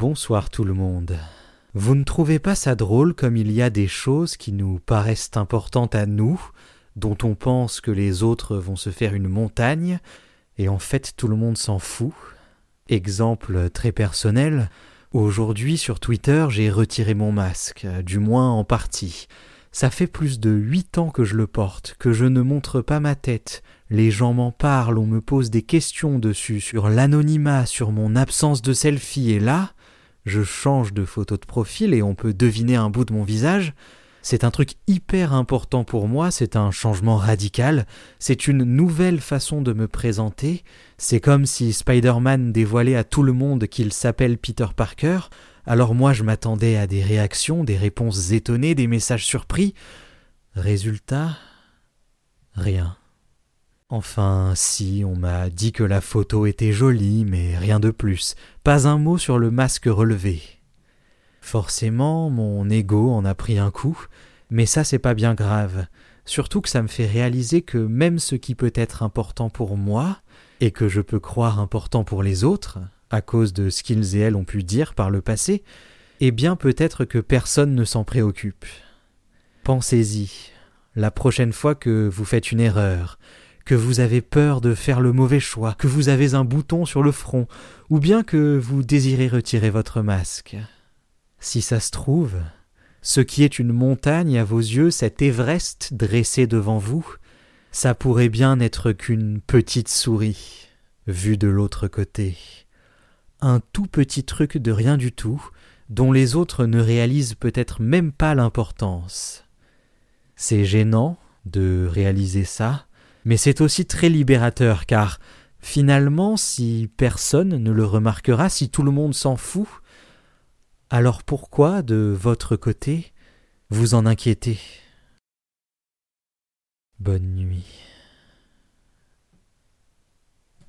Bonsoir tout le monde. Vous ne trouvez pas ça drôle comme il y a des choses qui nous paraissent importantes à nous, dont on pense que les autres vont se faire une montagne, et en fait tout le monde s'en fout? Exemple très personnel, aujourd'hui sur Twitter j'ai retiré mon masque, du moins en partie. Ça fait plus de huit ans que je le porte, que je ne montre pas ma tête, les gens m'en parlent, on me pose des questions dessus, sur l'anonymat, sur mon absence de selfie, et là, je change de photo de profil et on peut deviner un bout de mon visage. C'est un truc hyper important pour moi, c'est un changement radical, c'est une nouvelle façon de me présenter, c'est comme si Spider-Man dévoilait à tout le monde qu'il s'appelle Peter Parker, alors moi je m'attendais à des réactions, des réponses étonnées, des messages surpris. Résultat Rien. Enfin, si, on m'a dit que la photo était jolie, mais rien de plus, pas un mot sur le masque relevé. Forcément, mon ego en a pris un coup, mais ça c'est pas bien grave, surtout que ça me fait réaliser que même ce qui peut être important pour moi, et que je peux croire important pour les autres, à cause de ce qu'ils et elles ont pu dire par le passé, eh bien peut-être que personne ne s'en préoccupe. Pensez-y, la prochaine fois que vous faites une erreur, que vous avez peur de faire le mauvais choix, que vous avez un bouton sur le front, ou bien que vous désirez retirer votre masque. Si ça se trouve, ce qui est une montagne à vos yeux, cet Everest dressé devant vous, ça pourrait bien n'être qu'une petite souris, vue de l'autre côté. Un tout petit truc de rien du tout, dont les autres ne réalisent peut-être même pas l'importance. C'est gênant de réaliser ça, mais c'est aussi très libérateur car finalement si personne ne le remarquera, si tout le monde s'en fout, alors pourquoi, de votre côté, vous en inquiétez Bonne nuit.